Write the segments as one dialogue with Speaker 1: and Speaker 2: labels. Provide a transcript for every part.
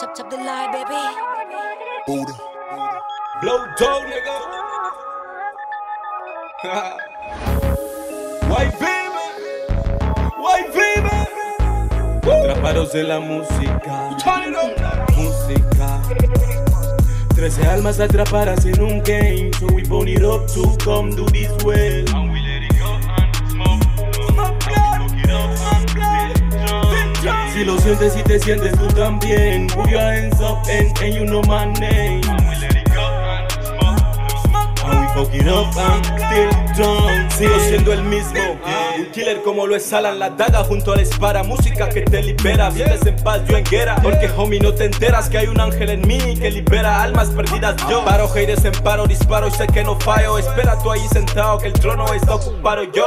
Speaker 1: Chop chop the lie, baby.
Speaker 2: Buddha.
Speaker 3: Blow dough, nigga. White baby. White baby. Atrapados de la música. Música. Trece almas atrapadas en un game. So we bone it up to come do this well. Si lo sientes y te sientes tú también. Put your hands up and, and you know my name. Up and still drunk. Sigo siendo el mismo. Un killer como lo es Alan, la daga junto a la espada. Música que te libera. Vives en paz, yo en guerra. Porque homie, no te enteras que hay un ángel en mí que libera almas perdidas. Yo paro, haters en paro, disparo y sé que no fallo. Espera tú ahí sentado que el trono está ocupado yo.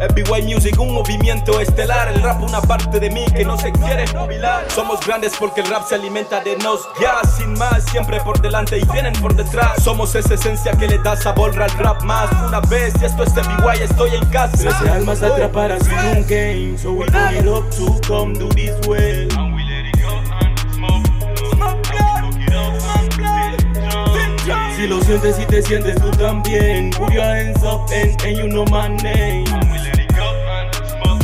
Speaker 3: FBY Music, un movimiento estelar. El rap, una parte de mí que no se quiere jubilar. Somos grandes porque el rap se alimenta de nos. Ya, sin más, siempre por delante y vienen por detrás. Somos esa esencia que le da sabor al rap más. Una vez, y esto es FBY, estoy en casa. Trece almas atrapadas en un game. So we bring it up to come do this well. And we let it go and smoke. Si lo sientes y te sientes tú también Put your hands up and, and you know my name And we let it go and smoke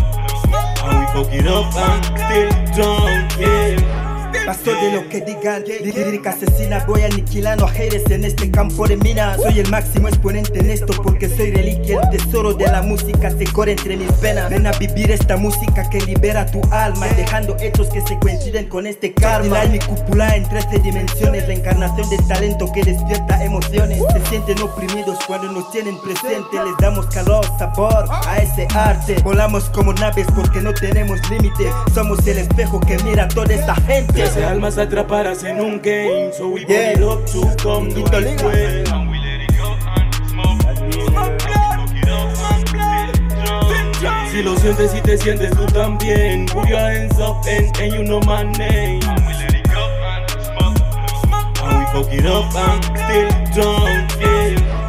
Speaker 3: And we fuck it up and still drunk, yeah
Speaker 4: Paso de lo que digan, lírica asesina Voy aniquilando a Jerez en este campo de minas Soy el máximo exponente en esto porque soy reliquia El tesoro de la música se corre entre mis venas. Ven a vivir esta música que libera tu alma Dejando hechos que se coinciden con este karma. Mi cúpula en 13 dimensiones La encarnación del talento que despierta emociones. Se sienten oprimidos cuando nos tienen presente. Les damos calor, sabor a ese arte. Volamos como naves porque no tenemos límite. Somos el espejo que mira a toda esta gente.
Speaker 3: Trece almas atrapadas en un game. So we
Speaker 4: Yeah.
Speaker 3: it up to come do
Speaker 4: Liga.
Speaker 3: well Si lo sientes y te sientes tú también. Put your hands up and, and you know my name. And we let it go and smoke And we fuck it up and still drunk, yeah